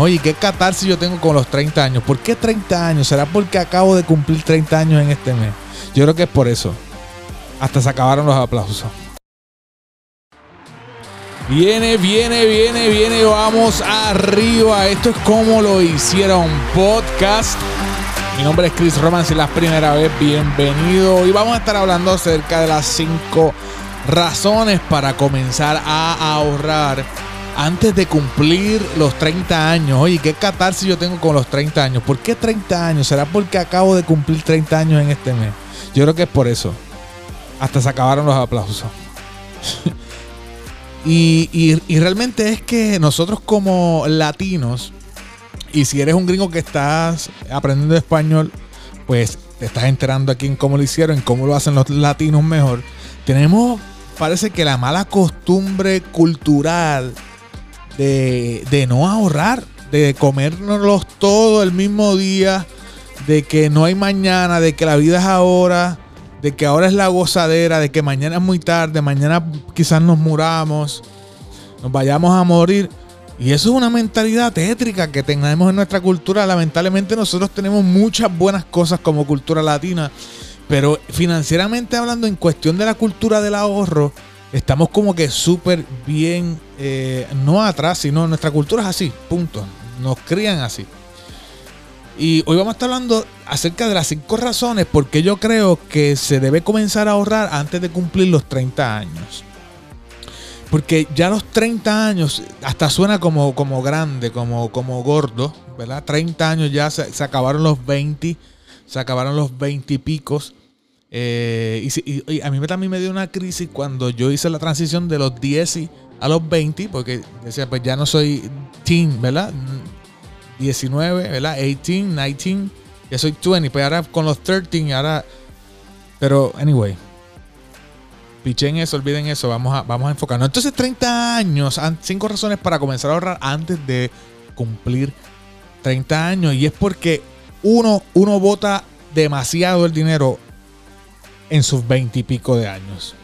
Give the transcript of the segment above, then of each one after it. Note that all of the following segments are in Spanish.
Oye, ¿qué catarsis yo tengo con los 30 años? ¿Por qué 30 años? ¿Será porque acabo de cumplir 30 años en este mes? Yo creo que es por eso. Hasta se acabaron los aplausos. Viene, viene, viene, viene. Vamos arriba. Esto es como lo hicieron podcast. Mi nombre es Chris Roman. Si es la primera vez, bienvenido. Y vamos a estar hablando acerca de las 5 razones para comenzar a ahorrar antes de cumplir los 30 años. Oye, ¿qué catarsis yo tengo con los 30 años? ¿Por qué 30 años? ¿Será porque acabo de cumplir 30 años en este mes? Yo creo que es por eso. Hasta se acabaron los aplausos. y, realmente es que nosotros como latinos, y si eres un gringo que estás aprendiendo español, pues te estás enterando aquí en cómo lo hicieron, en cómo lo hacen los latinos mejor. Tenemos, parece que la mala costumbre cultural de, no ahorrar, de comérnoslos todo el mismo día, de que no hay mañana, de que la vida es ahora, de que ahora es la gozadera, de que mañana es muy tarde, mañana quizás nos muramos, nos vayamos a morir. Y eso es una mentalidad tétrica que tenemos en nuestra cultura. Lamentablemente nosotros tenemos muchas buenas cosas como cultura latina, pero financieramente hablando en cuestión de la cultura del ahorro, estamos como que súper bien, eh, no atrás, sino nuestra cultura es así, punto. Nos crían así. Y hoy vamos a estar hablando acerca de las cinco razones por qué yo creo que se debe comenzar a ahorrar antes de cumplir los 30 años. Porque ya los 30 años hasta suena como, como grande, como, como gordo, ¿verdad? 30 años ya se, se acabaron los 20, se acabaron los 20 y picos. Eh, y, a mí también me dio una crisis cuando yo hice la transición de los 10 a los 20, porque decía, pues ya no soy teen, ¿verdad? 19, ¿verdad? 18, 19, ya soy 20, pues ahora con los 13, ahora... Pero, anyway, pichen eso, olviden eso, vamos a, vamos a enfocarnos. Entonces, 30 años, 5 razones para comenzar a ahorrar antes de cumplir 30 años. Y es porque uno, uno vota demasiado el dinero en sus veintipico de años.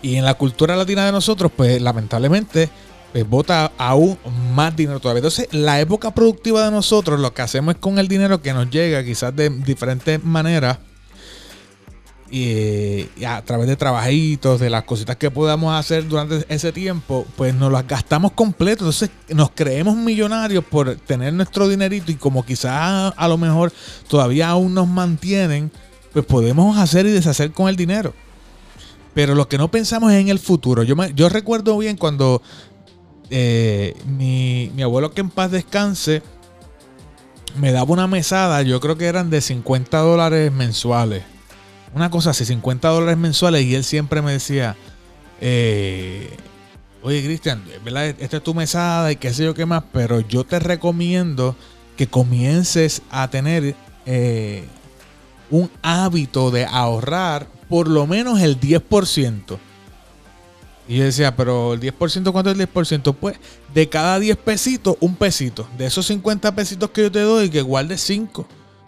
Y en la cultura latina de nosotros, pues lamentablemente, pues vota aún más dinero todavía. Entonces, la época productiva de nosotros, lo que hacemos es con el dinero que nos llega, quizás de diferentes maneras, y, a través de trabajitos, de las cositas que podamos hacer durante ese tiempo, pues nos las gastamos completo. Entonces nos creemos millonarios por tener nuestro dinerito y como quizás a lo mejor todavía aún nos mantienen, pues podemos hacer y deshacer con el dinero. Pero lo que no pensamos es en el futuro. Yo, yo recuerdo bien cuando eh, mi, mi, abuelo que en paz descanse me daba una mesada, yo creo que eran de 50 dólares mensuales. Una cosa así, 50 dólares mensuales y él siempre me decía, eh, oye Cristian, esta es tu mesada y qué sé yo qué más, pero yo te recomiendo que comiences a tener eh, un hábito de ahorrar por lo menos el 10%. Y yo decía, pero el 10%, ¿cuánto es el 10%? Pues de cada 10 pesitos, un pesito. De esos 50 pesitos que yo te doy, que guarde 5.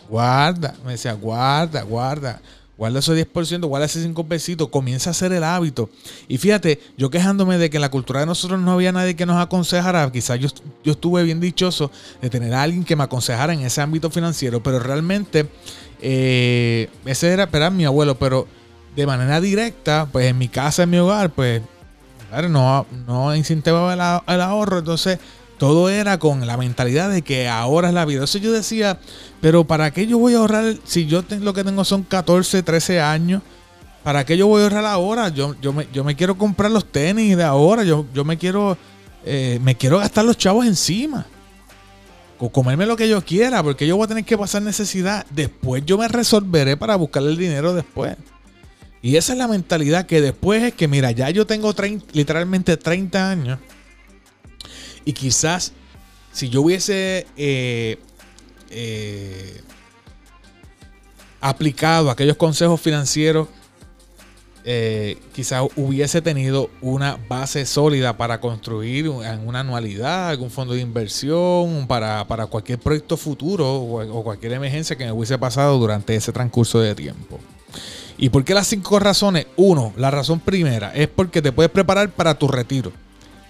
Guarda. Me decía, guarda, guarda. Guarda esos 10%, guarda esos 5 pesitos. Comienza a hacer el hábito. Y fíjate, yo quejándome de que en la cultura de nosotros no había nadie que nos aconsejara. Quizás yo, yo estuve bien dichoso de tener a alguien que me aconsejara en ese ámbito financiero. Pero realmente eh, ese era, esperar mi abuelo, pero de manera directa, pues en mi casa, en mi hogar, pues no, no incentivaba el, ahorro. Entonces, todo era con la mentalidad de que ahora es la vida. Entonces yo decía, pero ¿para qué yo voy a ahorrar si yo lo que tengo son 14, 13 años? ¿Para qué yo voy a ahorrar ahora? Yo, yo, me, yo me quiero comprar los tenis de ahora. Yo, yo me quiero eh, me quiero gastar los chavos encima comerme lo que yo quiera, porque yo voy a tener que pasar necesidad. Después yo me resolveré para buscar el dinero después. Y esa es la mentalidad que después es que, mira, ya yo tengo literalmente 30 años. Y quizás si yo hubiese eh, eh, aplicado aquellos consejos financieros eh, quizás hubiese tenido una base sólida para construir una anualidad, algún fondo de inversión, para, cualquier proyecto futuro o, cualquier emergencia que me hubiese pasado durante ese transcurso de tiempo. ¿Y por qué las cinco razones? Uno, la razón primera es porque te puedes preparar para tu retiro.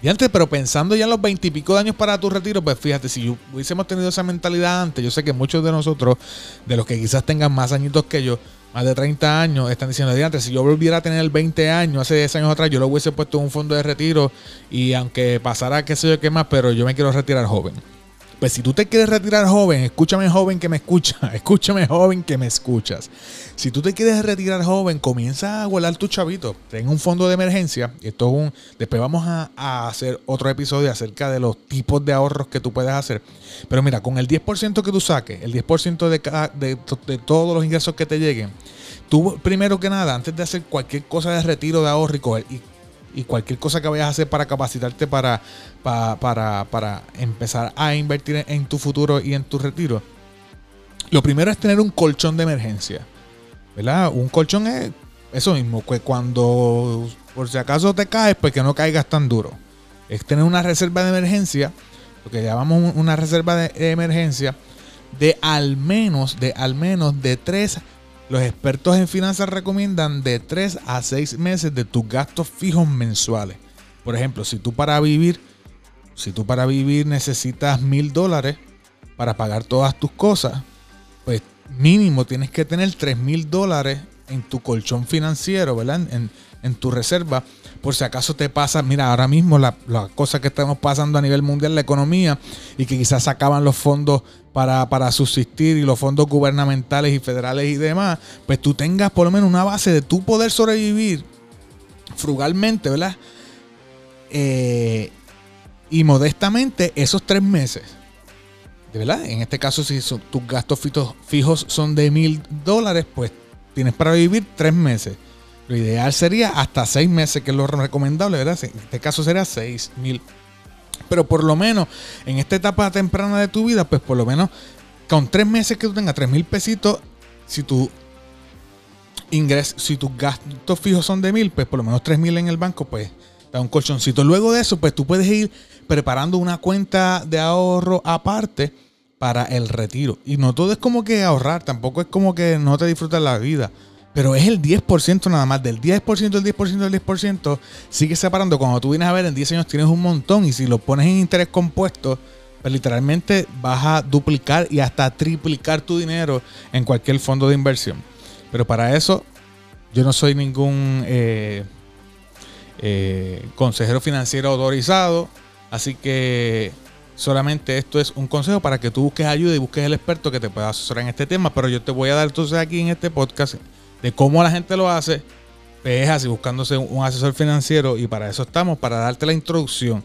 Y antes, pero pensando ya en los veintipico de años para tu retiro, pues fíjate, si hubiésemos tenido esa mentalidad antes, yo sé que muchos de nosotros, de los que quizás tengan más añitos que yo, más de 30 años, están diciendo, antes, si yo volviera a tener 20 años, hace 10 años atrás, yo lo hubiese puesto en un fondo de retiro y aunque pasara qué sé yo qué más, pero yo me quiero retirar joven. Pues si tú te quieres retirar joven, escúchame joven que me escucha, escúchame joven que me escuchas. Si tú te quieres retirar joven, comienza a guardar tu chavito. Ten un fondo de emergencia. Esto es un, después vamos a, hacer otro episodio acerca de los tipos de ahorros que tú puedes hacer. Pero mira, con el 10% que tú saques, el 10% de, de, de todos los ingresos que te lleguen, tú primero que nada, antes de hacer cualquier cosa de retiro de ahorro y, y y cualquier cosa que vayas a hacer para capacitarte para, para, para, empezar a invertir en tu futuro y en tu retiro, lo primero es tener un colchón de emergencia. ¿Verdad? Un colchón es eso mismo, que cuando por si acaso te caes, pues que no caigas tan duro. Es tener una reserva de emergencia, lo que llamamos una reserva de emergencia, de al menos, de al menos de 3 los expertos en finanzas recomiendan de 3 a 6 meses de tus gastos fijos mensuales. Por ejemplo, si tú para vivir, si tú para vivir necesitas mil dólares para pagar todas tus cosas, pues mínimo tienes que tener 3 mil dólares en tu colchón financiero, ¿verdad? En tu reserva por si acaso te pasa, mira, ahora mismo la, cosa que estamos pasando a nivel mundial, la economía, y que quizás acaban los fondos para, para, subsistir y los fondos gubernamentales y federales y demás, pues tú tengas por lo menos una base de tu poder sobrevivir frugalmente, ¿verdad? Eh, y modestamente esos tres meses. De verdad, en este caso, si tus gastos fijos son de mil dólares, pues tienes para vivir tres meses. Lo ideal sería hasta seis meses, que es lo recomendable, ¿verdad? En este caso sería seis mil. Pero por lo menos en esta etapa temprana de tu vida, pues por lo menos con tres meses que tú tengas tres mil pesitos, si tu ingreso, si tus gastos fijos son de mil, pues por lo menos tres mil en el banco, pues da un colchoncito. Luego de eso, pues tú puedes ir preparando una cuenta de ahorro aparte para el retiro. Y no todo es como que ahorrar, tampoco es como que no te disfrutas la vida. Pero es el 10% nada más. Del 10%, del 10%, del 10%, sigue separando. Cuando tú vienes a ver, en 10 años tienes un montón. Y si lo pones en interés compuesto, pues literalmente vas a duplicar y hasta triplicar tu dinero en cualquier fondo de inversión. Pero para eso, yo no soy ningún eh, eh, consejero financiero autorizado. Así que solamente esto es un consejo para que tú busques ayuda y busques el experto que te pueda asesorar en este tema. Pero yo te voy a dar entonces aquí en este podcast de cómo la gente lo hace, es así, buscándose un asesor financiero y para eso estamos, para darte la introducción.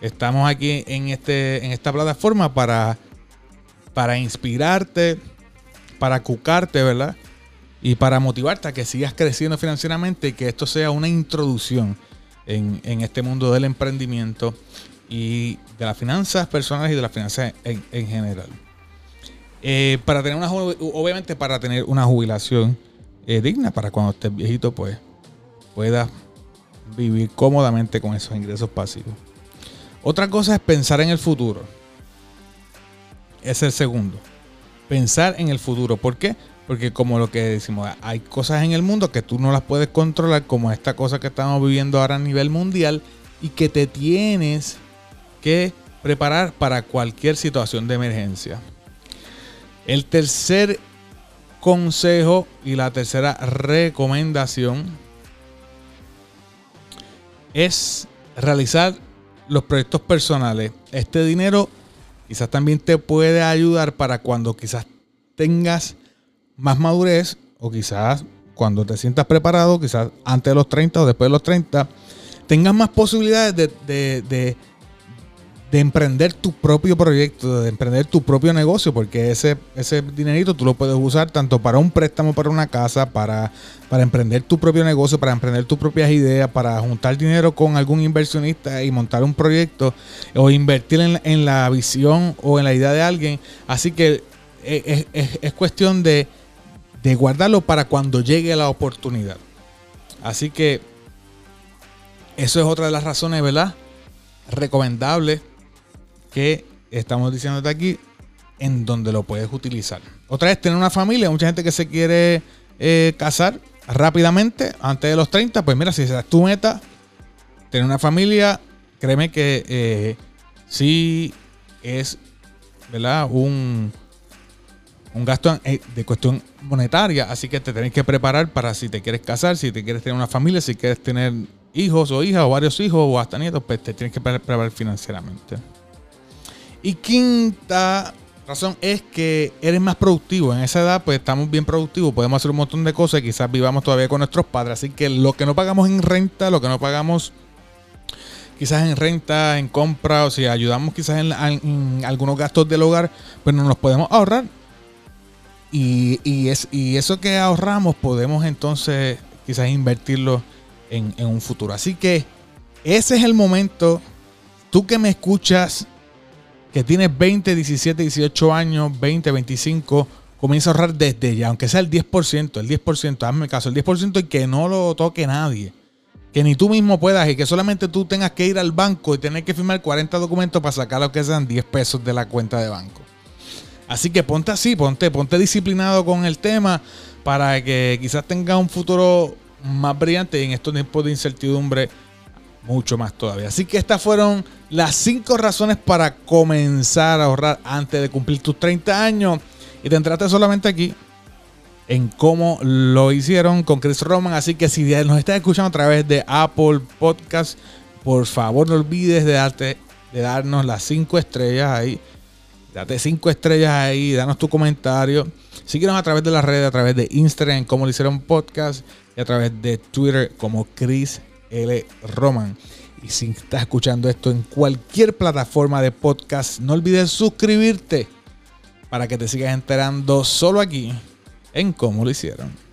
Estamos aquí en, este, en esta plataforma para, para inspirarte, para cucarte, ¿verdad? Y para motivarte a que sigas creciendo financieramente y que esto sea una introducción en, este mundo del emprendimiento y de las finanzas personales y de las finanzas en, general. Eh, para tener una obviamente para tener una jubilación eh, digna para cuando estés viejito, pues puedas vivir cómodamente con esos ingresos pasivos. Otra cosa es pensar en el futuro. Es el segundo. Pensar en el futuro. ¿Por qué? Porque como lo que decimos, hay cosas en el mundo que tú no las puedes controlar, como esta cosa que estamos viviendo ahora a nivel mundial, y que te tienes que preparar para cualquier situación de emergencia. El tercer consejo y la tercera recomendación es realizar los proyectos personales. Este dinero quizás también te puede ayudar para cuando quizás tengas más madurez o quizás cuando te sientas preparado, quizás antes de los 30 o después de los 30, tengas más posibilidades de, de de emprender tu propio proyecto, de emprender tu propio negocio, porque ese, ese dinerito tú lo puedes usar tanto para un préstamo para una casa, para, para emprender tu propio negocio, para emprender tus propias ideas, para juntar dinero con algún inversionista y montar un proyecto o invertir en, la visión o en la idea de alguien. Así que es, cuestión de, de guardarlo para cuando llegue la oportunidad. Así que eso es otra de las razones, ¿verdad? Recomendable que estamos diciéndote aquí en donde lo puedes utilizar. Otra vez, tener una familia. Mucha gente que se quiere eh, casar rápidamente, antes de los 30. Pues mira, si esa es tu meta, tener una familia, créeme que eh, sí es, ¿verdad? Un, un gasto eh, de cuestión monetaria, así que te tienes que preparar para si te quieres casar, si te quieres tener una familia, si quieres tener hijos o hijas o varios hijos o hasta nietos, pues te tienes que preparar financieramente. Y quinta razón es que eres más productivo. En esa edad, pues estamos bien productivos, podemos hacer un montón de cosas y quizás vivamos todavía con nuestros padres. Así que lo que no pagamos en renta, lo que no pagamos quizás en renta, en compra, o si ayudamos quizás en, en algunos gastos del hogar, pues no nos podemos ahorrar y, es, y eso que ahorramos podemos entonces quizás invertirlo en, un futuro. Así que ese es el momento. Tú que me escuchas, que tienes 20, 17, 18 años, 20, 25, comienza a ahorrar desde ya, aunque sea el 10%, el 10%, hazme caso, el 10% y que no lo toque nadie. Que ni tú mismo puedas y que solamente tú tengas que ir al banco y tener que firmar 40 documentos para sacar lo que sean 10 pesos de la cuenta de banco. Así que ponte así, ponte, ponte disciplinado con el tema para que quizás tenga un futuro más brillante y en estos tiempos de incertidumbre mucho más todavía. Así que estas fueron las cinco razones para comenzar a ahorrar antes de cumplir tus 30 años. Y te entraste solamente aquí en cómo lo hicieron con Chris Roman. Así que si nos estás escuchando a través de Apple Podcast, por favor no olvides de, darte, de darnos las cinco estrellas ahí Date cinco estrellas ahí, danos tu comentario. Síguenos a través de las redes, a través de Instagram, como lo hicieron podcast, y a través de Twitter, como Chris L. Roman. Y si estás escuchando esto en cualquier plataforma de podcast, no olvides suscribirte para que te sigas enterando solo aquí en cómo lo hicieron.